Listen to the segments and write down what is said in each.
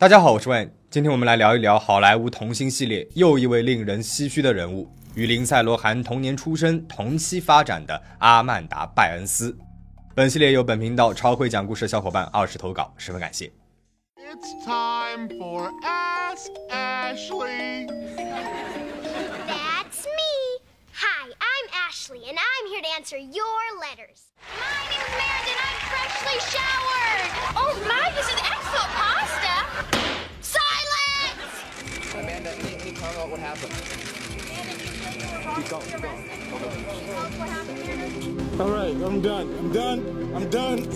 大家好，我是 Wayne，今天我们来聊一聊好莱坞童星系列又一位令人唏嘘的人物，与林赛·罗韩同年出生、同期发展的阿曼达·拜恩斯。本系列由本频道超会讲故事的小伙伴二十投稿，十分感谢。It's time for Ask Ashley. That's me. Hi, I'm Ashley, and I'm here to answer your letters. My name is Meriden. I'm freshly showered. Oh my, this is excellent pasta. any, any comment on what happened? Keep going, keep going. All right, I'm done. I'm done. I'm done.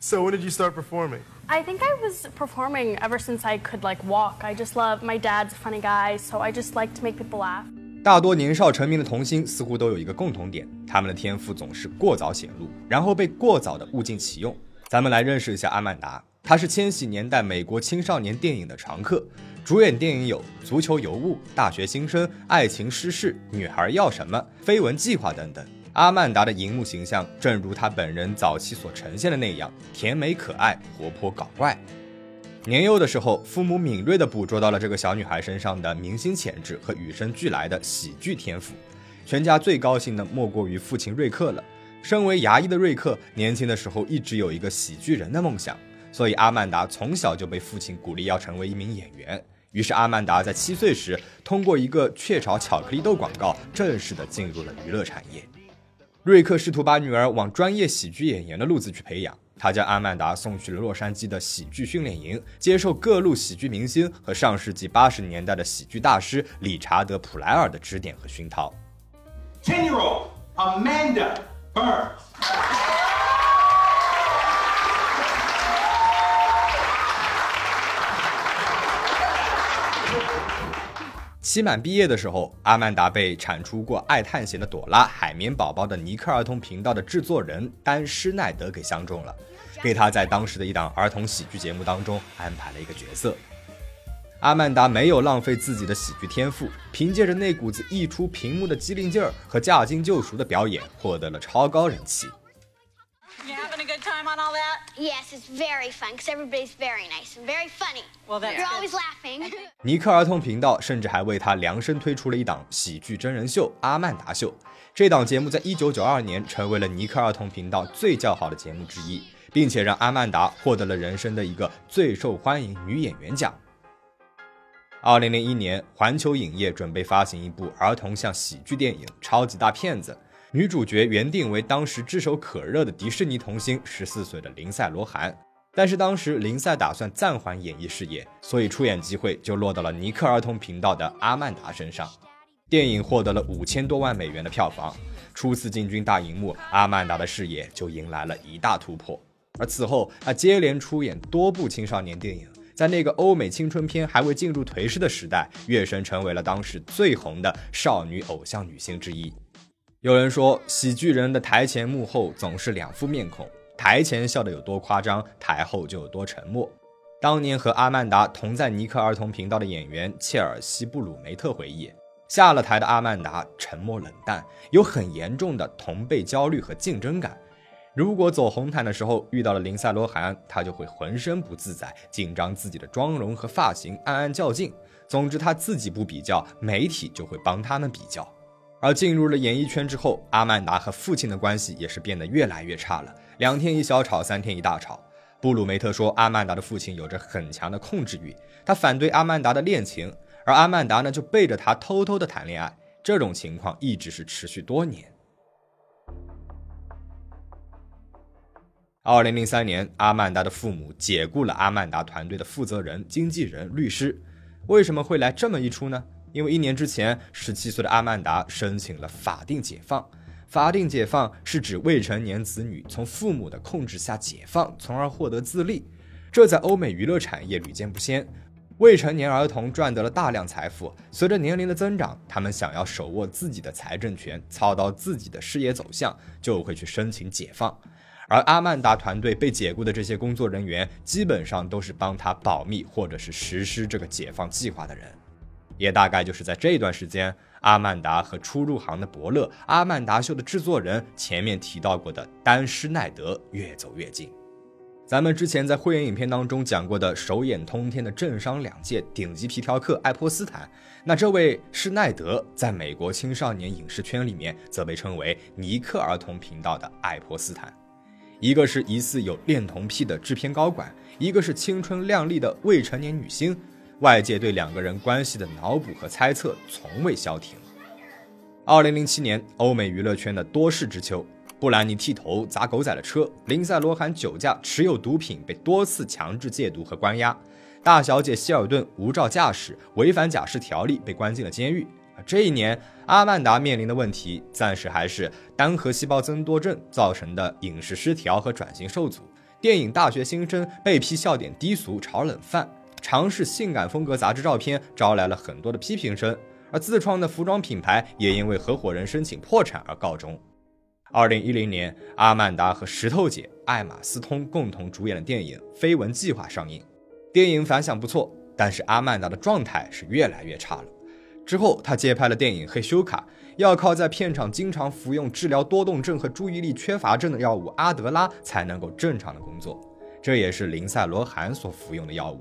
So when did you start performing? I think I was performing ever since I could like walk. I just love my dad's a funny guy, so I just like to make people laugh. 大多年少成名的童星似乎都有一个共同点，他们的天赋总是过早显露，然后被过早的物尽其用。 咱们来认识一下阿曼达，她是千禧年代美国青少年电影的常客，主演电影有《足球尤物》《大学新生》《爱情失事》《女孩要什么》《绯闻计划》等等。阿曼达的荧幕形象，正如她本人早期所呈现的那样，甜美可爱、活泼搞怪。年幼的时候，父母敏锐地捕捉到了这个小女孩身上的明星潜质和与生俱来的喜剧天赋。全家最高兴的莫过于父亲瑞克了。身为牙医的瑞克，年轻的时候一直有一个喜剧人的梦想，所以阿曼达从小就被父亲鼓励要成为一名演员。于是，阿曼达在七岁时，通过一个雀巢巧克力豆广告，正式的进入了娱乐产业。瑞克试图把女儿往专业喜剧演员的路子去培养，他将阿曼达送去了洛杉矶的喜剧训练营，接受各路喜剧明星和上世纪八十年代的喜剧大师理查德·普莱尔的指点和熏陶。10-year-old Amanda 二期满毕业的时候，阿曼达被产出过《爱探险的朵拉》《海绵宝宝》的尼克儿童频道的制作人丹·施奈德给相中了，给他在当时的一档儿童喜剧节目当中安排了一个角色。阿曼达没有浪费自己的喜剧天赋，凭借着那股子溢出屏幕的机灵劲儿和驾轻就熟的表演，获得了超高人气。You having a good time on all that? Yes, it's very fun because everybody's very nice and very funny. Well, that's You're always laughing. 尼克儿童频道甚至还为他量身推出了一档喜剧真人秀《阿曼达秀》。这档节目在一九九二年成为了尼克儿童频道最叫好的节目之一，并且让阿曼达获得了人生的一个最受欢迎女演员奖。2001年，环球影业准备发行一部儿童向喜剧电影《超级大骗子》，女主角原定为当时炙手可热的迪士尼童星14岁的林赛·罗韩。但是当时林赛打算暂缓演艺事业，所以出演机会就落到了尼克儿童频道的阿曼达身上。电影获得了五千多万美元的票房，初次进军大荧幕，阿曼达的事业就迎来了一大突破。而此后，她接连出演多部青少年电影，在那个欧美青春片还未进入颓势的时代，月神成为了当时最红的少女偶像女星之一。有人说，喜剧人的台前幕后总是两副面孔。台前笑得有多夸张，台后就有多沉默。当年和阿曼达同在尼克儿童频道的演员切尔西·布鲁梅特回忆，下了台的阿曼达沉默冷淡，有很严重的同辈焦虑和竞争感。如果走红毯的时候遇到了林赛·罗韩，他就会浑身不自在，紧张自己的妆容和发型，暗暗较劲。总之，他自己不比较，媒体就会帮他们比较。而进入了演艺圈之后，阿曼达和父亲的关系也是变得越来越差了。两天一小吵，三天一大吵。布鲁梅特说，阿曼达的父亲有着很强的控制欲，他反对阿曼达的恋情，而阿曼达呢就背着他偷偷的谈恋爱。这种情况一直是持续多年。二零零三年，阿曼达的父母解雇了阿曼达团队的负责人、经纪人、律师。为什么会来这么一出呢？因为一年之前，十七岁的阿曼达申请了法定解放。法定解放是指未成年子女从父母的控制下解放，从而获得自立。这在欧美娱乐产业屡见不鲜。未成年儿童赚得了大量财富，随着年龄的增长，他们想要手握自己的财政权，操刀自己的事业走向，就会去申请解放。而阿曼达团队被解雇的这些工作人员，基本上都是帮他保密或者是实施这个解放计划的人。也大概就是在这段时间，阿曼达和初入行的伯乐，《阿曼达秀》的制作人前面提到过的丹·施耐德越走越近。咱们之前在会员影片当中讲过的手眼通天的政商两界顶级皮条客爱泼斯坦，那这位施耐德在美国青少年影视圈里面则被称为尼克儿童频道的爱泼斯坦。一个是疑似有恋童癖的制片高管，一个是青春靓丽的未成年女星，外界对两个人关系的脑补和猜测从未消停。二零零七年，欧美娱乐圈的多事之秋。布兰妮剃头砸狗仔的车，林赛·罗韩酒驾持有毒品被多次强制戒毒和关押，大小姐希尔顿无照驾驶违反假释条例被关进了监狱。这一年，阿曼达面临的问题暂时还是单核细胞增多症造成的饮食失调和转型受阻。电影《大学新生》被批笑点低俗、炒冷饭，尝试性感风格杂志照片招来了很多的批评声，而自创的服装品牌也因为合伙人申请破产而告终。二零一零年，阿曼达和石头姐艾玛斯通共同主演的电影《绯闻计划》上映，电影反响不错，但是阿曼达的状态是越来越差了。之后，他接拍了电影《黑修卡》，要靠在片场经常服用治疗多动症和注意力缺乏症的药物阿德拉才能够正常的工作，这也是林赛·罗韩所服用的药物。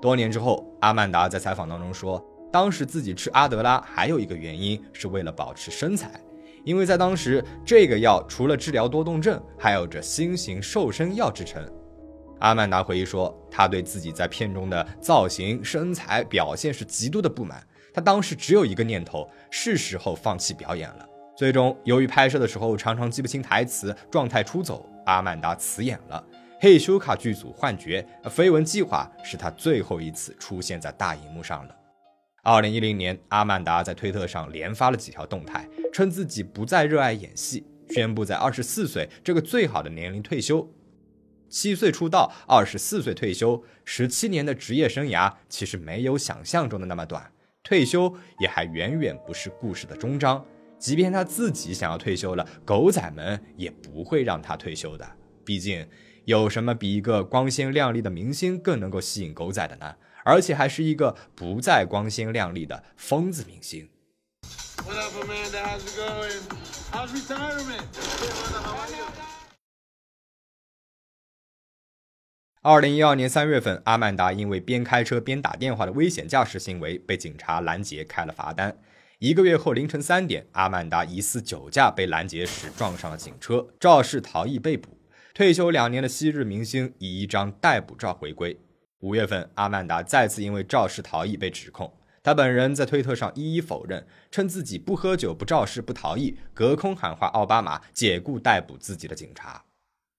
多年之后，阿曼达在采访当中说，当时自己吃阿德拉还有一个原因是为了保持身材。因为在当时，这个药除了治疗多动症，还有着新型瘦身药之称。阿曼达回忆说，他对自己在片中的造型、身材表现是极度的不满。他当时只有一个念头：是时候放弃表演了。最终，由于拍摄的时候常常记不清台词，状态出走，阿曼达辞演了。嘿修卡剧组换角，绯闻计划是他最后一次出现在大荧幕上了。二零一零年，阿曼达在推特上连发了几条动态，称自己不再热爱演戏，宣布在二十四岁这个最好的年龄退休。七岁出道，二十四岁退休，十七年的职业生涯其实没有想象中的那么短。退休也还远远不是故事的终章，即便他自己想要退休了，狗仔们也不会让他退休的。毕竟，有什么比一个光鲜亮丽的明星更能够吸引狗仔的呢？而且还是一个不再光鲜亮丽的疯子明星。二零一二年三月份，阿曼达因为边开车边打电话的危险驾驶行为被警察拦截，开了罚单。一个月后凌晨三点，阿曼达疑似酒驾被拦截时撞上了警车，肇事逃逸被捕。退休两年的昔日明星以一张逮捕照回归。五月份，阿曼达再次因为肇事逃逸被指控。他本人在推特上一一否认，称自己不喝酒、不肇事、不逃逸，隔空喊话奥巴马解雇逮捕自己的警察。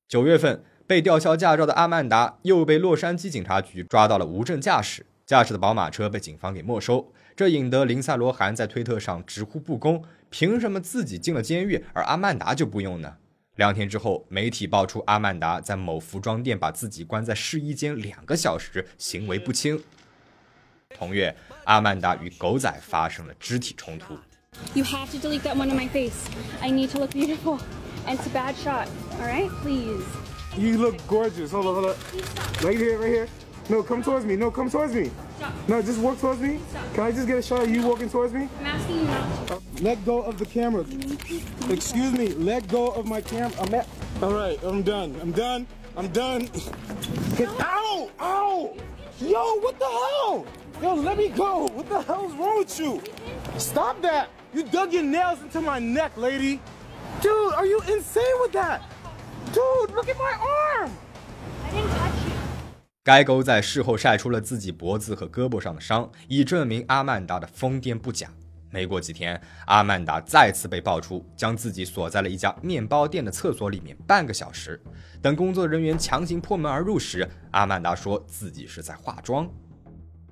九月份，被吊销驾照的阿曼达又被洛杉矶警察局抓到了无证驾驶，驾驶的宝马车被警方给没收。这引得林赛·罗韩在推特上直呼不公：凭什么自己进了监狱，而阿曼达就不用呢？两天之后，媒体爆出阿曼达在某服装店把自己关在试衣间两个小时，行为不清。同月，阿曼达与狗仔发生了肢体冲突。You have to delete that one on my face. I need to look beautiful. And it's a bad shot. All right, please. You look gorgeous. Hold on, hold on. Right here, right here. No, come towards me. No, come towards me. No, just walk towards me. Can I just get a shot of you walking towards me? I'm asking you not to. Uh, let go of the camera. Excuse me. Let go of my camera. I'm at. All right, I'm done. I'm done. I'm done. Ow! Ow! Yo, what the hell? Yo, let me go. What the hell's wrong with you? Stop that. You dug your nails into my neck, lady. Dude, are you insane with that? Dude, look at my arm. I didn't touch you. 该狗在事后晒出了自己脖子和胳膊上的伤，以证明阿曼达的疯癫不假。没过几天，阿曼达再次被爆出将自己锁在了一家面包店的厕所里面半个小时。等工作人员强行破门而入时，阿曼达说自己是在化妆。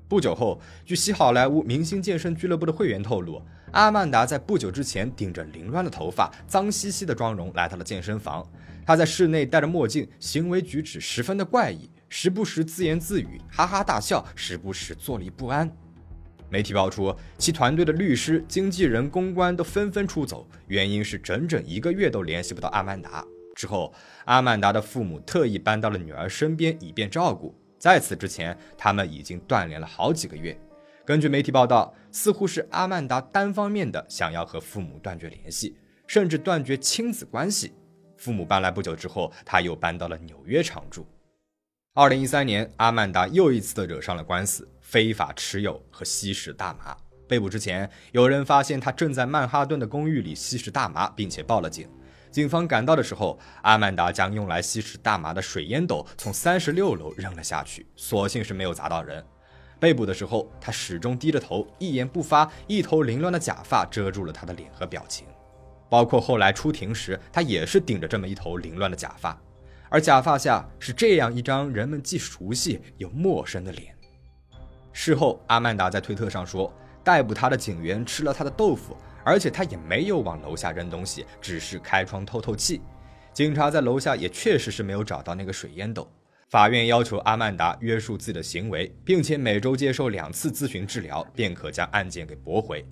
不久后，据西好莱坞明星健身俱乐部的会员透露，阿曼达在不久之前顶着凌乱的头发、脏兮兮的妆容来到了健身房。他在室内戴着墨镜，行为举止十分的怪异，时不时自言自语、哈哈大笑，时不时坐立不安。媒体爆出，其团队的律师、经纪人、公关都纷纷出走，原因是整整一个月都联系不到阿曼达。之后，阿曼达的父母特意搬到了女儿身边，以便照顾。在此之前，他们已经断联了好几个月。根据媒体报道，似乎是阿曼达单方面的想要和父母断绝联系，甚至断绝亲子关系。父母搬来不久之后，他又搬到了纽约常住。二零一三年，阿曼达又一次的惹上了官司，非法持有和吸食大麻。被捕之前，有人发现他正在曼哈顿的公寓里吸食大麻，并且报了警。警方赶到的时候，阿曼达将用来吸食大麻的水烟斗从三十六楼扔了下去，所幸是没有砸到人。被捕的时候，他始终低着头，一言不发，一头凌乱的假发遮住了他的脸和表情。包括后来出庭时，他也是顶着这么一头凌乱的假发，而假发下是这样一张人们既熟悉又陌生的脸。事后，阿曼达在推特上说，逮捕他的警员吃了他的豆腐，而且他也没有往楼下扔东西，只是开窗透透气。警察在楼下也确实是没有找到那个水烟斗。法院要求阿曼达约束自己的行为，并且每周接受两次咨询治疗，便可将案件给驳回。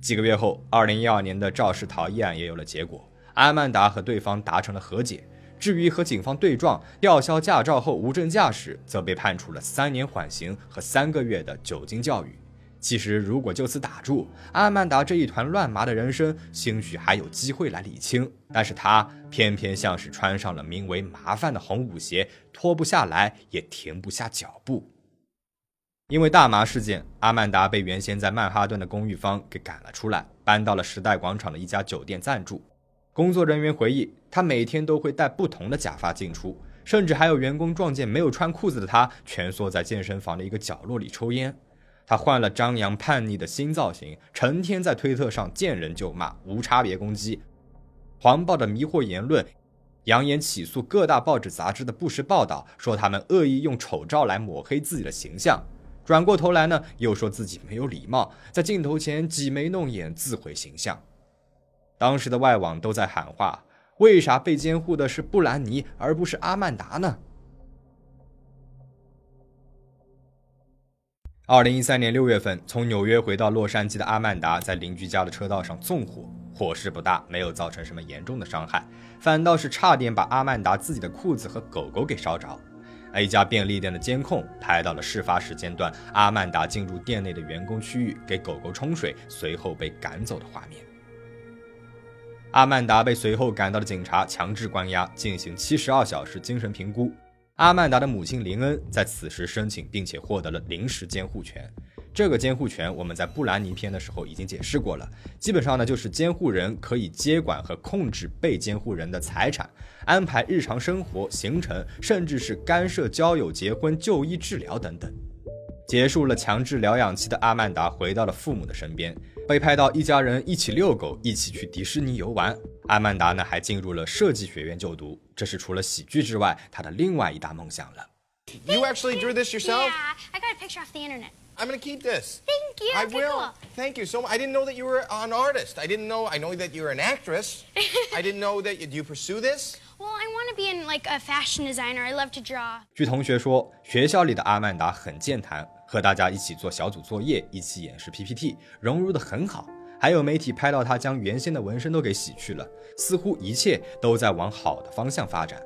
几个月后，二零一二年的肇事逃逸案也有了结果，阿曼达和对方达成了和解。至于和警方对撞、吊销驾照后无证驾驶，则被判处了三年缓刑和三个月的酒精教育。其实，如果就此打住，阿曼达这一团乱麻的人生，兴许还有机会来理清。但是他偏偏像是穿上了名为“麻烦”的红舞鞋，脱不下来，也停不下脚步。因为大麻事件，阿曼达被原先在曼哈顿的公寓方给赶了出来，搬到了时代广场的一家酒店暂住。工作人员回忆，他每天都会戴不同的假发进出，甚至还有员工撞见没有穿裤子的他，蜷缩在健身房的一个角落里抽烟。他换了张扬叛逆的新造型，成天在推特上见人就骂，无差别攻击，黄暴的迷惑言论，扬言起诉各大报纸杂志的不实报道，说他们恶意用丑照来抹黑自己的形象。转过头来呢，又说自己没有礼貌，在镜头前挤眉弄眼，自毁形象。当时的外网都在喊话：为啥被监护的是布兰妮，而不是阿曼达呢？二零一三年六月份，从纽约回到洛杉矶的阿曼达在邻居家的车道上纵火，火势不大，没有造成什么严重的伤害，反倒是差点把阿曼达自己的裤子和狗狗给烧着。一家便利店的监控拍到了事发时间段阿曼达进入店内的员工区域给狗狗冲水，随后被赶走的画面。阿曼达被随后赶到的警察强制关押，进行七十二小时精神评估。阿曼达的母亲林恩在此时申请并且获得了临时监护权。这个监护权我们在布兰妮篇的时候已经解释过了，基本上呢就是监护人可以接管和控制被监护人的财产，安排日常生活行程，甚至是干涉交友、结婚、就医、治疗等等。结束了强制疗养期的阿曼达回到了父母的身边。被拍到一家人一起遛狗，一起去迪士尼游玩。阿曼达呢，还进入了设计学院就读，这是除了喜剧之外，他的另外一大梦想了。You actually drew this yourself? Yeah, I got a picture off the internet. I'm gonna keep this. Thank you. I will. Thank you so much. I didn't know that you were an artist. I didn't know. I know that you're an actress. I didn't know that. You, do you pursue this? Well, I want to be in like a fashion designer. I love to draw. 据同学说，学校里的阿曼达很健谈，和大家一起做小组作业，一起演示 PPT，融入的很好。还有媒体拍到他将原先的纹身都给洗去了，似乎一切都在往好的方向发展。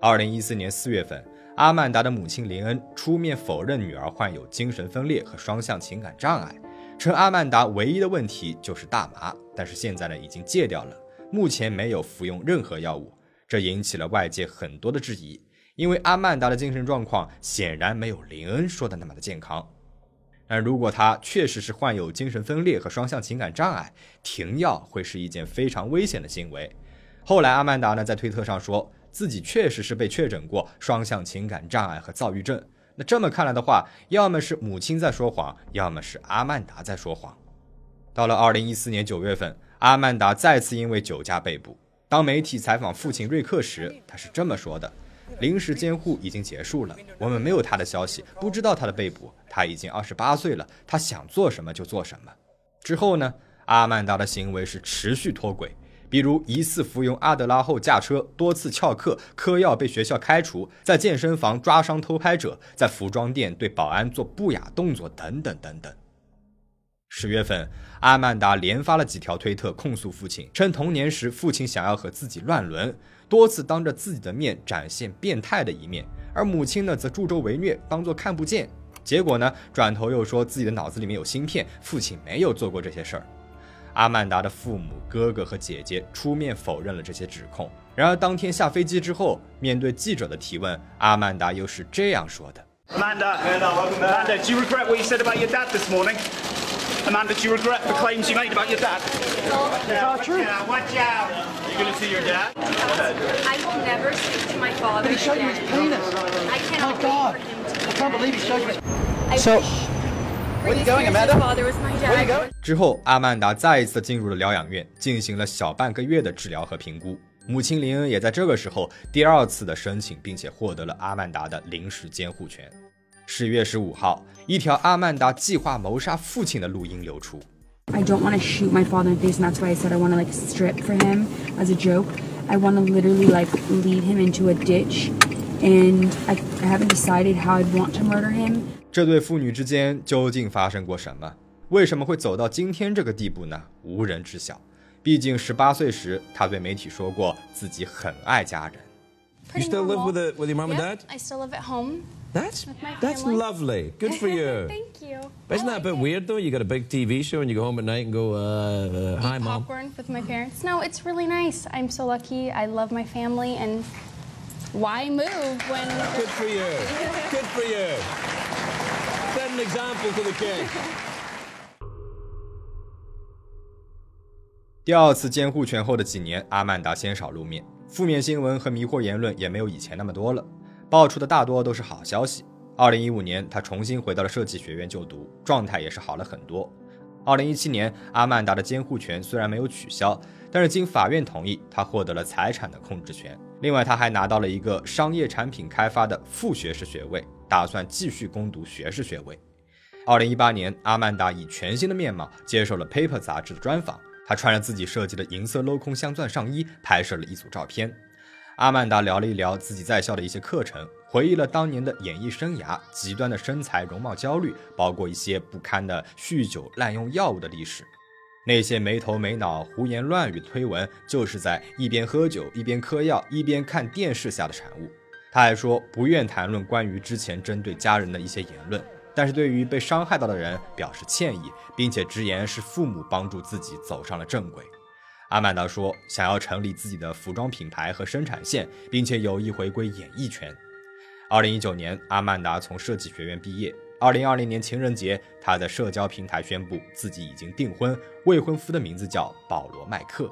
二零一四年四月份，阿曼达的母亲林恩出面否认女儿患有精神分裂和双向情感障碍，称阿曼达唯一的问题就是大麻，但是现在呢已经戒掉了，目前没有服用任何药物。这引起了外界很多的质疑，因为阿曼达的精神状况显然没有林恩说的那么的健康。但如果他确实是患有精神分裂和双向情感障碍，停药会是一件非常危险的行为。后来，阿曼达呢在推特上说自己确实是被确诊过双向情感障碍和躁郁症。那这么看来的话，要么是母亲在说谎，要么是阿曼达在说谎。到了二零一四年九月份，阿曼达再次因为酒驾被捕。当媒体采访父亲瑞克时，他是这么说的：“临时监护已经结束了，我们没有他的消息，不知道他的被捕。他已经二十八岁了，他想做什么就做什么。”之后呢？阿曼达的行为是持续脱轨，比如疑似服用阿德拉后驾车，多次翘课，嗑药被学校开除，在健身房抓伤偷拍者，在服装店对保安做不雅动作等等等等。十月份，阿曼达连发了几条推特控诉父亲，称童年时父亲想要和自己乱伦，多次当着自己的面展现变态的一面，而母亲呢则助纣为虐，当作看不见。结果呢，转头又说自己的脑子里面有芯片，父亲没有做过这些事儿。阿曼达的父母、哥哥和姐姐出面否认了这些指控。然而，当天下飞机之后，面对记者的提问，阿曼达又是这样说的 Amanda, do you regret the claims you made about your dad? It's all true. Watch out! You're gonna see your dad? I will never speak to my father. But he showed you his penis. I cannot God. wait for him to. I can't believe he showed you his. I So- Where are you going, Amanda? His father was my Where are you dad. going? 之后，阿曼达再一次进入了疗养院，进行了小半个月的治疗和评估。母亲林恩也在这个时候第二次的申请，并且获得了阿曼达的临时监护权。十月十五号，一条阿曼达计划谋杀父亲的录音流出。I don't want to shoot my father in the face, and that's why I said I want to like strip for him as a joke. I want to literally like lead him into a ditch, and I, I haven't decided how I'd want to murder him. 这对父女之间究竟发生过什么？为什么会走到今天这个地步呢？无人知晓。毕竟十八岁时，他对媒体说过自己很爱家人。You still live with a, with your mom and Yep, dad? I still live at home. That's with my that's family. lovely. Good for you. Thank you. But isn't that a bit weird though? You got a big TV show and you go home at night and go, uh, uh, hi mom. Popcorn with my parents. No, it's really nice. I'm so lucky. I love my family, and why move when? Good for you. Good for you. Set an example to the king. 第二次监护权后的几年，阿曼达鲜少露面， 负面新闻和迷惑言论也没有以前那么多了，爆出的大多都是好消息。二零一五年，他重新回到了设计学院就读，状态也是好了很多。二零一七年，阿曼达的监护权虽然没有取消，但是经法院同意，他获得了财产的控制权。另外，他还拿到了一个商业产品开发的副学士学位，打算继续攻读学士学位。二零一八年，阿曼达以全新的面貌接受了《Paper》杂志的专访。她穿着自己设计的银色镂空镶钻上衣，拍摄了一组照片。阿曼达聊了一聊自己在校的一些课程，回忆了当年的演艺生涯、极端的身材容貌焦虑，包括一些不堪的酗酒、滥用药物的历史。那些没头没脑、胡言乱语的推文，就是在一边喝酒、一边嗑药、一边看电视下的产物。他还说不愿谈论关于之前针对家人的一些言论。但是对于被伤害到的人表示歉意，并且直言是父母帮助自己走上了正轨。阿曼达说，想要成立自己的服装品牌和生产线，并且有意回归演艺圈。二零一九年，阿曼达从设计学院毕业。二零二零年情人节，她在社交平台宣布自己已经订婚，未婚夫的名字叫保罗·麦克。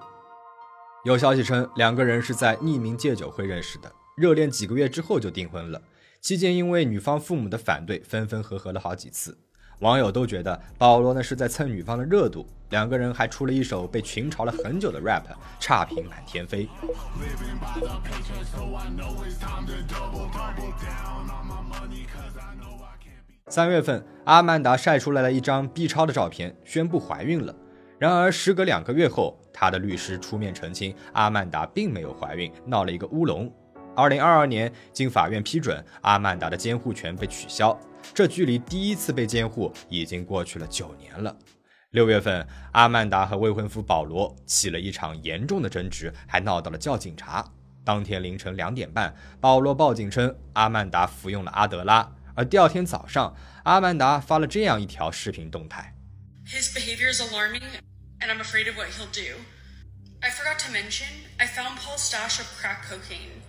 有消息称，两个人是在匿名戒酒会认识的，热恋几个月之后就订婚了。期间，因为女方父母的反对，分分合合了好几次。网友都觉得保罗呢是在蹭女方的热度，两个人还出了一首被群嘲了很久的 rap，差评满天飞。三月份，阿曼达晒出来了一张 B 超的照片，宣布怀孕了。然而，时隔两个月后，她的律师出面澄清，阿曼达并没有怀孕，闹了一个乌龙。二零二二年，经法院批准，阿曼达的监护权被取消。这距离第一次被监护已经过去了九年了。六月份，阿曼达和未婚夫保罗起了一场严重的争执，还闹到了叫警察。当天凌晨两点半，保罗报警称阿曼达服用了阿德拉，而第二天早上，阿曼达发了这样一条视频动态。His behavior is alarming, and I'm afraid of what he'll do. I forgot to mention, I found Paul's stash of crack cocaine.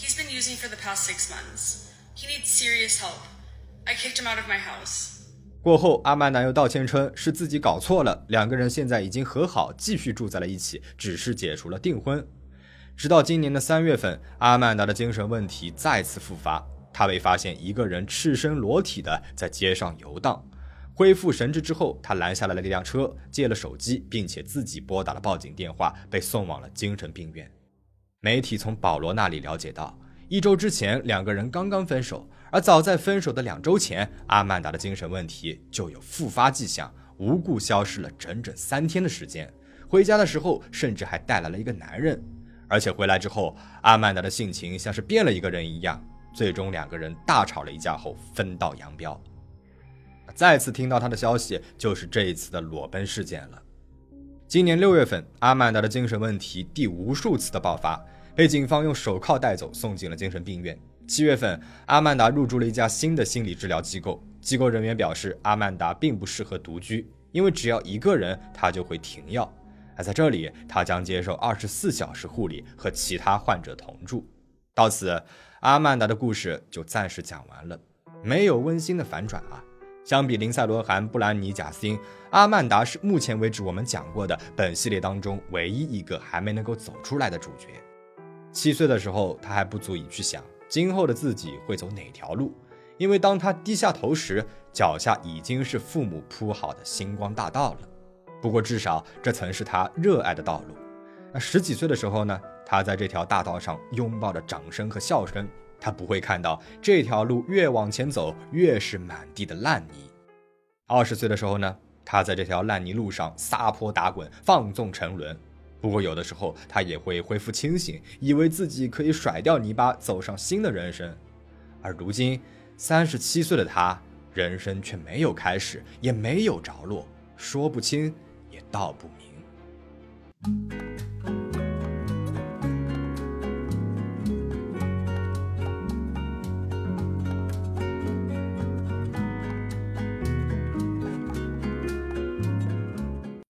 He's been using for the past six months. He needs serious help. I kicked him out of my house. 过后，阿曼达又道歉称是自己搞错了，两个人现在已经和好，继续住在了一起，只是解除了订婚。直到今年的三月份，阿曼达的精神问题再次复发，她被发现一个人赤身裸体的在街上游荡。恢复神智之后，她拦下了那辆车，借了手机，并且自己拨打了报警电话，被送往了精神病院。媒体从保罗那里了解到，一周之前两个人刚刚分手，而早在分手的两周前，阿曼达的精神问题就有复发迹象，无故消失了整整三天的时间。回家的时候，甚至还带来了一个男人，而且回来之后，阿曼达的性情像是变了一个人一样。最终两个人大吵了一架后分道扬镳。再次听到他的消息，就是这一次的裸奔事件了。今年六月份，阿曼达的精神问题第无数次的爆发，被警方用手铐带走，送进了精神病院。七月份，阿曼达入住了一家新的心理治疗机构，机构人员表示，阿曼达并不适合独居，因为只要一个人，他就会停药。而在这里，他将接受二十四小时护理和其他患者同住。到此，阿曼达的故事就暂时讲完了，没有温馨的反转啊。相比林赛·罗韩、布兰妮·贾斯汀，阿曼达是目前为止我们讲过的本系列当中唯一一个还没能够走出来的主角。七岁的时候，他还不足以去想今后的自己会走哪条路，因为当他低下头时，脚下已经是父母铺好的星光大道了。不过，至少这曾是他热爱的道路。那十几岁的时候呢？他在这条大道上拥抱着掌声和笑声，他不会看到这条路越往前走越是满地的烂泥。二十岁的时候呢？他在这条烂泥路上撒泼打滚，放纵沉沦。不过，有的时候他也会恢复清醒，以为自己可以甩掉泥巴，走上新的人生。而如今，三十七岁的他，人生却没有开始，也没有着落，说不清。也道不明。